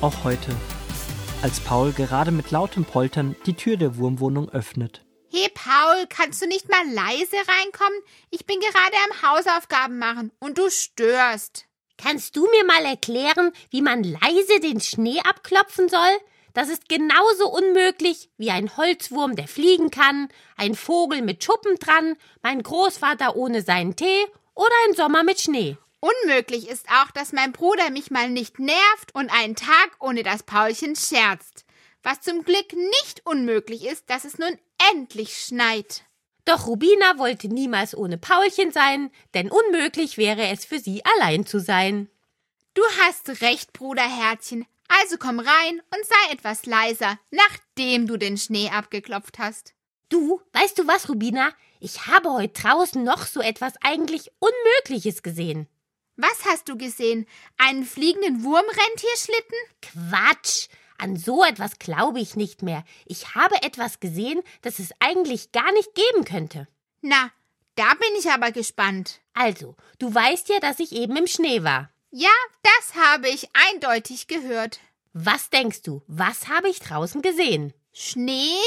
auch heute. Als Paul gerade mit lautem Poltern die Tür der Wurmwohnung öffnet. Hey Paul, kannst du nicht mal leise reinkommen? Ich bin gerade am Hausaufgaben machen und du störst. Kannst du mir mal erklären, wie man leise den Schnee abklopfen soll? Das ist genauso unmöglich wie ein Holzwurm, der fliegen kann, ein Vogel mit Schuppen dran, mein Großvater ohne seinen Tee oder ein Sommer mit Schnee. Unmöglich ist auch, dass mein Bruder mich mal nicht nervt und einen Tag ohne das Paulchen scherzt. Was zum Glück nicht unmöglich ist, dass es nun endlich schneit. Doch Rubina wollte niemals ohne Paulchen sein, denn unmöglich wäre es für sie allein zu sein. Du hast recht, Bruderherzchen. Also komm rein und sei etwas leiser, nachdem du den Schnee abgeklopft hast. Du, weißt du was, Rubina? Ich habe heute draußen noch so etwas eigentlich Unmögliches gesehen. Was hast du gesehen? Einen fliegenden Wurmrentierschlitten? Quatsch! An so etwas glaube ich nicht mehr. Ich habe etwas gesehen, das es eigentlich gar nicht geben könnte. Na, da bin ich aber gespannt. Also, du weißt ja, dass ich eben im Schnee war. Ja, das habe ich eindeutig gehört. Was denkst du, was habe ich draußen gesehen? Schnee,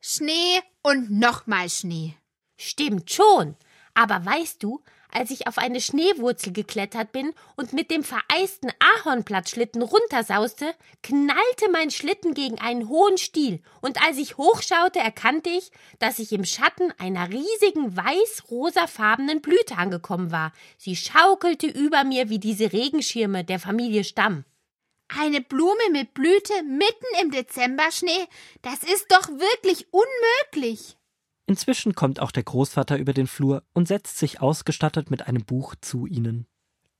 Schnee und nochmal Schnee. Stimmt schon. Aber weißt du, als ich auf eine Schneewurzel geklettert bin und mit dem vereisten Ahornblattschlitten runtersauste, knallte mein Schlitten gegen einen hohen Stiel, und als ich hochschaute, erkannte ich, dass ich im Schatten einer riesigen weiß-rosafarbenen Blüte angekommen war. Sie schaukelte über mir wie diese Regenschirme der Familie Stamm. Eine Blume mit Blüte mitten im Dezemberschnee, das ist doch wirklich unmöglich. Inzwischen kommt auch der Großvater über den Flur und setzt sich ausgestattet mit einem Buch zu ihnen.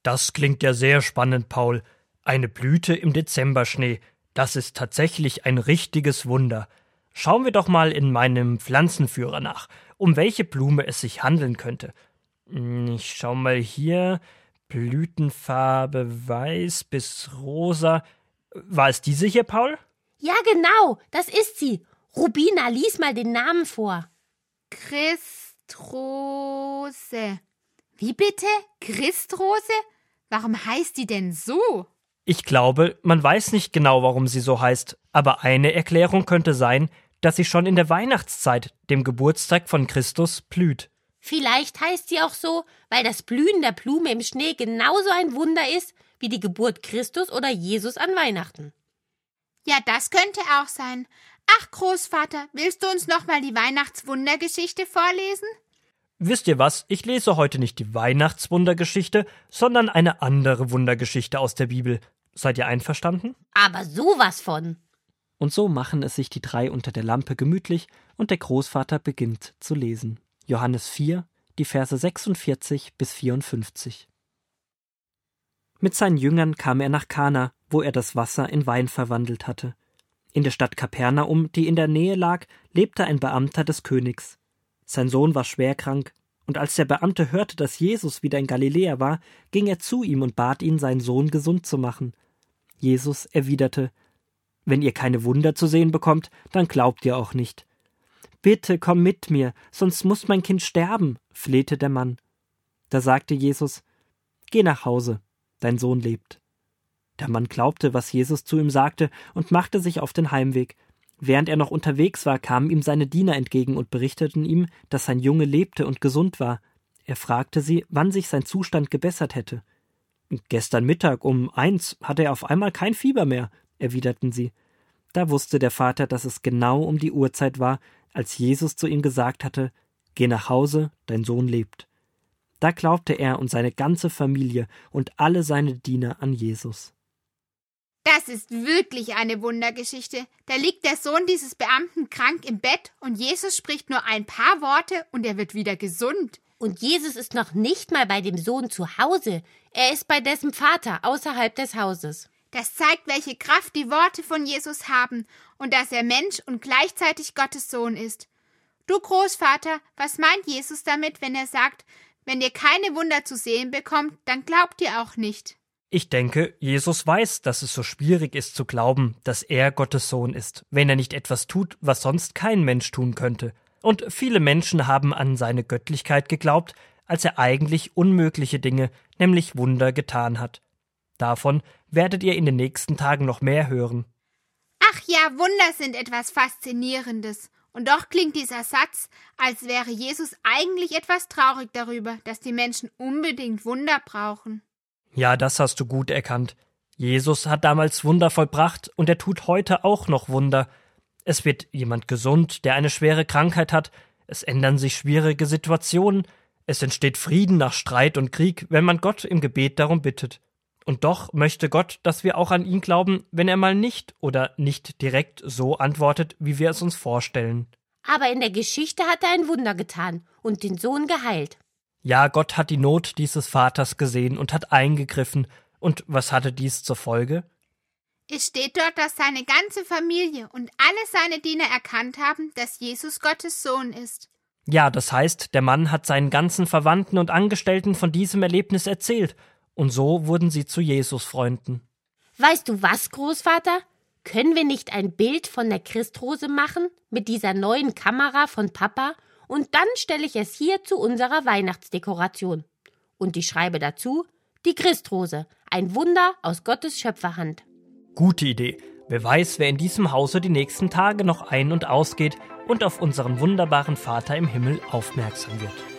Das klingt ja sehr spannend, Paul. Eine Blüte im Dezemberschnee. Das ist tatsächlich ein richtiges Wunder. Schauen wir doch mal in meinem Pflanzenführer nach, um welche Blume es sich handeln könnte. Hm, ich schau mal hier. Blütenfarbe weiß bis rosa. War es diese hier, Paul? Ja, genau, das ist sie. Rubina, lies mal den Namen vor. Christrose. Wie bitte? Christrose? Warum heißt die denn so? Ich glaube, man weiß nicht genau, warum sie so heißt, aber eine Erklärung könnte sein, dass sie schon in der Weihnachtszeit, dem Geburtstag von Christus, blüht. Vielleicht heißt sie auch so, weil das Blühen der Blume im Schnee genauso ein Wunder ist wie die Geburt Christus oder Jesus an Weihnachten. Ja, das könnte auch sein. Ach, Großvater, willst du uns nochmal die Weihnachtswundergeschichte vorlesen? Wisst ihr was? Ich lese heute nicht die Weihnachtswundergeschichte, sondern eine andere Wundergeschichte aus der Bibel. Seid ihr einverstanden? Aber sowas von. Und so machen es sich die drei unter der Lampe gemütlich und der Großvater beginnt zu lesen. Johannes 4, die Verse 46 bis 54. Mit seinen Jüngern kam er nach Kana, wo er das Wasser in Wein verwandelt hatte. In der Stadt Kapernaum, die in der Nähe lag, lebte ein Beamter des Königs. Sein Sohn war schwerkrank, und als der Beamte hörte, dass Jesus wieder in Galiläa war, ging er zu ihm und bat ihn, seinen Sohn gesund zu machen. Jesus erwiderte Wenn ihr keine Wunder zu sehen bekommt, dann glaubt ihr auch nicht. Bitte komm mit mir, sonst muss mein Kind sterben, flehte der Mann. Da sagte Jesus Geh nach Hause, dein Sohn lebt. Der Mann glaubte, was Jesus zu ihm sagte, und machte sich auf den Heimweg. Während er noch unterwegs war, kamen ihm seine Diener entgegen und berichteten ihm, dass sein Junge lebte und gesund war. Er fragte sie, wann sich sein Zustand gebessert hätte. Gestern Mittag um eins hatte er auf einmal kein Fieber mehr, erwiderten sie. Da wusste der Vater, dass es genau um die Uhrzeit war, als Jesus zu ihm gesagt hatte Geh nach Hause, dein Sohn lebt. Da glaubte er und seine ganze Familie und alle seine Diener an Jesus. Das ist wirklich eine Wundergeschichte. Da liegt der Sohn dieses Beamten krank im Bett und Jesus spricht nur ein paar Worte und er wird wieder gesund. Und Jesus ist noch nicht mal bei dem Sohn zu Hause. Er ist bei dessen Vater außerhalb des Hauses. Das zeigt, welche Kraft die Worte von Jesus haben und dass er Mensch und gleichzeitig Gottes Sohn ist. Du Großvater, was meint Jesus damit, wenn er sagt, wenn ihr keine Wunder zu sehen bekommt, dann glaubt ihr auch nicht? Ich denke, Jesus weiß, dass es so schwierig ist zu glauben, dass er Gottes Sohn ist, wenn er nicht etwas tut, was sonst kein Mensch tun könnte. Und viele Menschen haben an seine Göttlichkeit geglaubt, als er eigentlich unmögliche Dinge, nämlich Wunder getan hat. Davon werdet ihr in den nächsten Tagen noch mehr hören. Ach ja, Wunder sind etwas Faszinierendes. Und doch klingt dieser Satz, als wäre Jesus eigentlich etwas traurig darüber, dass die Menschen unbedingt Wunder brauchen. Ja, das hast du gut erkannt. Jesus hat damals Wunder vollbracht und er tut heute auch noch Wunder. Es wird jemand gesund, der eine schwere Krankheit hat, es ändern sich schwierige Situationen, es entsteht Frieden nach Streit und Krieg, wenn man Gott im Gebet darum bittet. Und doch möchte Gott, dass wir auch an ihn glauben, wenn er mal nicht oder nicht direkt so antwortet, wie wir es uns vorstellen. Aber in der Geschichte hat er ein Wunder getan und den Sohn geheilt. Ja, Gott hat die Not dieses Vaters gesehen und hat eingegriffen. Und was hatte dies zur Folge? Es steht dort, dass seine ganze Familie und alle seine Diener erkannt haben, dass Jesus Gottes Sohn ist. Ja, das heißt, der Mann hat seinen ganzen Verwandten und Angestellten von diesem Erlebnis erzählt, und so wurden sie zu Jesus Freunden. Weißt du was, Großvater? Können wir nicht ein Bild von der Christrose machen mit dieser neuen Kamera von Papa und dann stelle ich es hier zu unserer Weihnachtsdekoration. Und ich schreibe dazu die Christrose, ein Wunder aus Gottes Schöpferhand. Gute Idee. Wer weiß, wer in diesem Hause die nächsten Tage noch ein- und ausgeht und auf unseren wunderbaren Vater im Himmel aufmerksam wird.